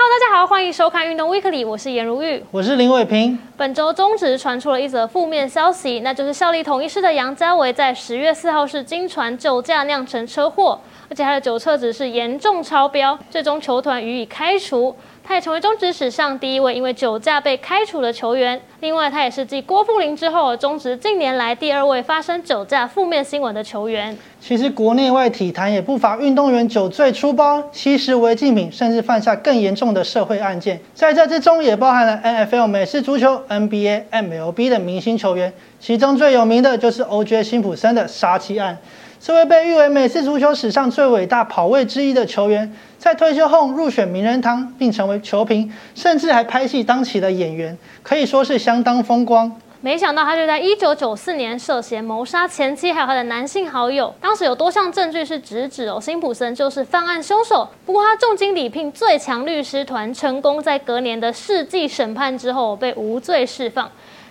Hello，大家好，欢迎收看《运动 Weekly》，我是颜如玉，我是林伟平。本周中职传出了一则负面消息，那就是效力统一师的杨家维在十月四号是经传酒驾酿成车祸，而且他的酒测值是严重超标，最终球团予以开除。他也成为中职史上第一位因为酒驾被开除的球员。另外，他也是继郭富林之后，中职近年来第二位发生酒驾负面新闻的球员。其实，国内外体坛也不乏运动员酒醉出包、吸食违禁品，甚至犯下更严重的社会案件。在这之中，也包含了 NFL 美式足球、NBA、MLB 的明星球员，其中最有名的就是 O.J. 辛普森的杀妻案。这位被誉为美式足球史上最伟大跑位之一的球员，在退休后入选名人堂，并成为球评，甚至还拍戏当起了演员，可以说是相当风光。没想到他就在一九九四年涉嫌谋杀前妻，还有他的男性好友。当时有多项证据是直指哦，辛普森就是犯案凶手。不过他重金礼聘最强律师团，成功在隔年的世纪审判之后被无罪释放。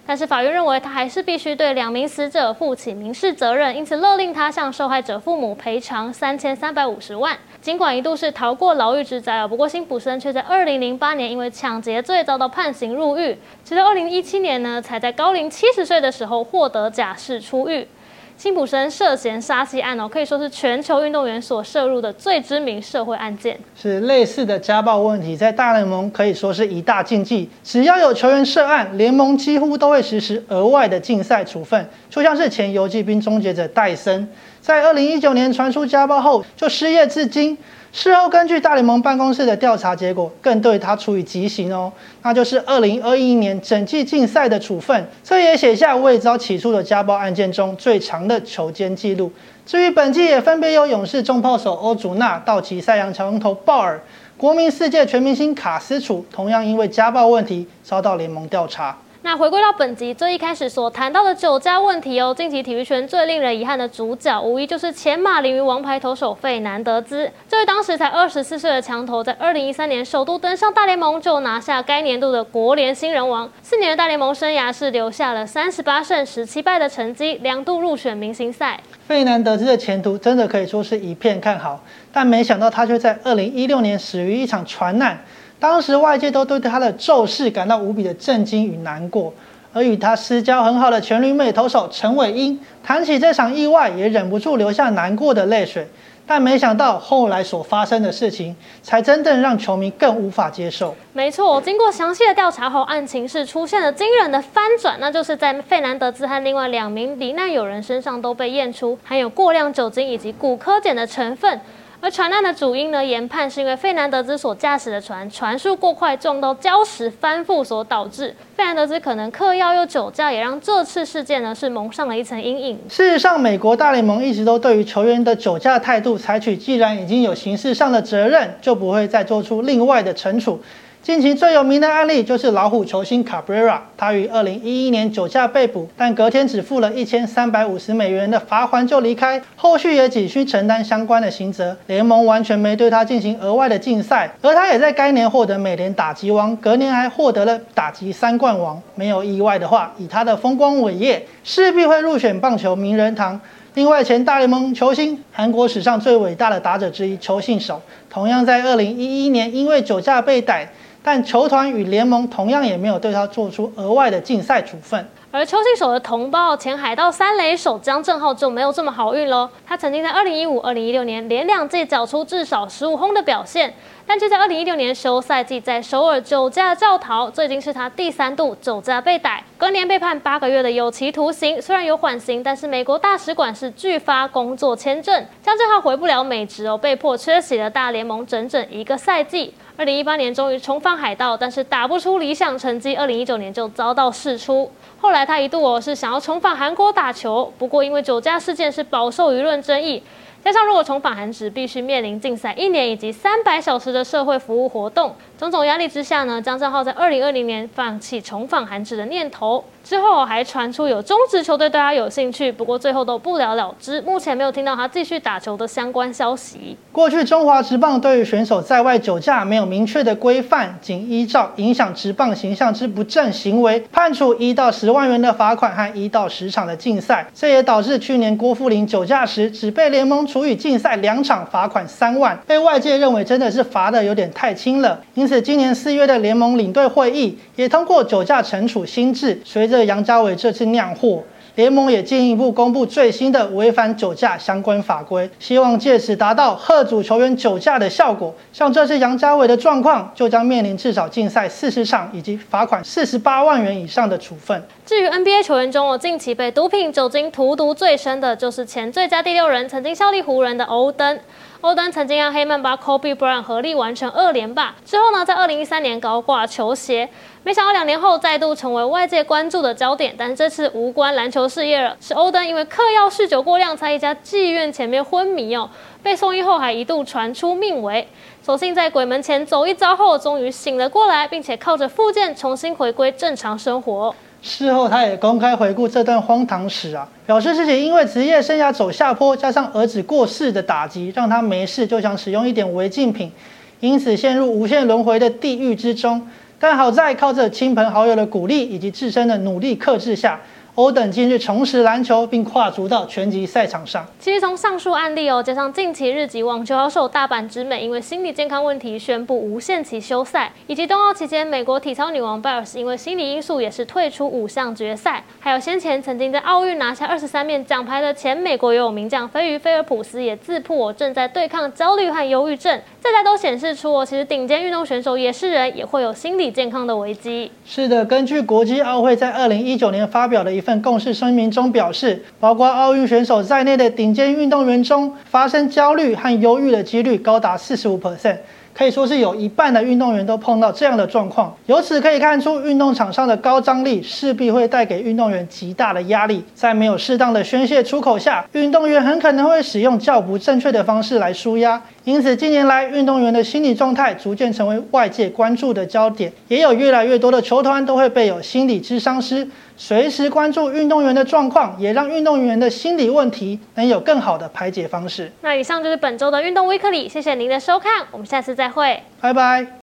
但是法院认为他还是必须对两名死者负起民事责任，因此勒令他向受害者父母赔偿三千三百五十万。尽管一度是逃过牢狱之灾啊，不过辛普森却在二零零八年因为抢劫罪遭到判刑入狱，直到二零一七年呢，才在高龄七十岁的时候获得假释出狱。辛普森涉嫌杀妻案哦，可以说是全球运动员所涉入的最知名社会案件。是类似的家暴问题，在大联盟可以说是一大禁忌。只要有球员涉案，联盟几乎都会实施额外的竞赛处分。就像是前游击兵终结者戴森，在二零一九年传出家暴后，就失业至今。事后根据大联盟办公室的调查结果，更对他处以极刑哦，那就是二零二一年整季禁赛的处分。这也写下未遭起诉的家暴案件中最长的球监记录。至于本季也分别由勇士重炮手欧祖纳、道奇赛扬强投鲍尔、国民世界全明星卡斯楚，同样因为家暴问题遭到联盟调查。那回归到本集最一开始所谈到的酒驾问题哦，近期体育圈最令人遗憾的主角，无疑就是前马林鱼王牌投手费南德兹。这位当时才二十四岁的强投，在二零一三年首度登上大联盟，就拿下该年度的国联新人王。四年的大联盟生涯是留下了三十八胜十七败的成绩，两度入选明星赛。费南德兹的前途真的可以说是一片看好，但没想到他却在二零一六年死于一场船难。当时外界都对他的骤逝感到无比的震惊与难过，而与他私交很好的全旅美投手陈伟英谈起这场意外，也忍不住流下难过的泪水。但没想到后来所发生的事情，才真正让球迷更无法接受。没错，经过详细的调查后，案情是出现了惊人的翻转，那就是在费南德兹和另外两名罹难友人身上都被验出含有过量酒精以及骨科碱的成分。而船难的主因呢，研判是因为费南德兹所驾驶的船船速过快，撞到礁石翻覆所导致。费南德兹可能嗑药又酒驾，也让这次事件呢是蒙上了一层阴影。事实上，美国大联盟一直都对于球员的酒驾态度采取，既然已经有刑事上的责任，就不会再做出另外的惩处。近期最有名的案例就是老虎球星卡布雷拉，他于二零一一年酒驾被捕，但隔天只付了一千三百五十美元的罚款就离开，后续也仅需承担相关的刑责，联盟完全没对他进行额外的禁赛，而他也在该年获得美联打击王，隔年还获得了打击三冠王。没有意外的话，以他的风光伟业，势必会入选棒球名人堂。另外，前大联盟球星、韩国史上最伟大的打者之一邱信守，同样在二零一一年因为酒驾被逮。但球团与联盟同样也没有对他做出额外的禁赛处分。而邱信手的同胞前海盗三垒手江正浩就没有这么好运喽。他曾经在二零一五、二零一六年连两季缴出至少十五轰的表现，但就在二零一六年休赛季在首尔酒驾肇逃，这已经是他第三度酒驾被逮，隔年被判八个月的有期徒刑。虽然有缓刑，但是美国大使馆是拒发工作签证，江正浩回不了美职哦，被迫缺席了大联盟整整一个赛季。二零一八年终于重返海盗，但是打不出理想成绩。二零一九年就遭到释出。后来他一度哦是想要重返韩国打球，不过因为酒驾事件是饱受舆论争议，加上如果重返韩职必须面临禁赛一年以及三百小时的社会服务活动，种种压力之下呢，张正浩在二零二零年放弃重返韩职的念头。之后还传出有中职球队对他有兴趣，不过最后都不了了之。目前没有听到他继续打球的相关消息。过去中华职棒对于选手在外酒驾没有明确的规范，仅依照影响职棒形象之不正行为，判处一到十万元的罚款和一到十场的禁赛。这也导致去年郭富林酒驾时只被联盟处以禁赛两场，罚款三万，被外界认为真的是罚的有点太轻了。此，今年四月的联盟领队会议也通过酒驾惩处新制。随着杨家伟这次酿祸。联盟也进一步公布最新的违反酒驾相关法规，希望借此达到贺阻球员酒驾的效果。像这次杨家伟的状况，就将面临至少禁赛四十场以及罚款四十八万元以上的处分。至于 NBA 球员中，我，近期被毒品、酒精荼毒最深的就是前最佳第六人，曾经效力湖人的欧登。欧登曾经让黑曼巴 Kobe Bryant 合力完成二连霸，之后呢，在二零一三年高挂球鞋，没想到两年后再度成为外界关注的焦点。但这次无关篮球事业了，是欧登因为嗑药酗酒过量，在一家妓院前面昏迷哦，被送医后还一度传出命危，所幸在鬼门前走一遭后，终于醒了过来，并且靠着复健重新回归正常生活。事后，他也公开回顾这段荒唐史啊，表示自己因为职业生涯走下坡，加上儿子过世的打击，让他没事就想使用一点违禁品，因此陷入无限轮回的地狱之中。但好在靠着亲朋好友的鼓励以及自身的努力克制下。欧等近日重拾篮球，并跨足到拳击赛场上。其实从上述案例哦，加上近期日籍网球好手大阪直美因为心理健康问题宣布无限期休赛，以及冬奥期间美国体操女王 b 尔 s 因为心理因素也是退出五项决赛，还有先前曾经在奥运拿下二十三面奖牌的前美国游泳名将飞鱼菲尔普斯也自曝正在对抗焦虑和忧郁症，这些都显示出哦，其实顶尖运动选手也是人，也会有心理健康的危机。是的，根据国际奥会在二零一九年发表的一。份共识声明中表示，包括奥运选手在内的顶尖运动员中，发生焦虑和忧郁的几率高达四十五 percent。可以说是有一半的运动员都碰到这样的状况，由此可以看出，运动场上的高张力势必会带给运动员极大的压力，在没有适当的宣泄出口下，运动员很可能会使用较不正确的方式来舒压。因此，近年来运动员的心理状态逐渐成为外界关注的焦点，也有越来越多的球团都会备有心理咨商师，随时关注运动员的状况，也让运动员的心理问题能有更好的排解方式。那以上就是本周的运动微课里，谢谢您的收看，我们下次再。会，拜拜。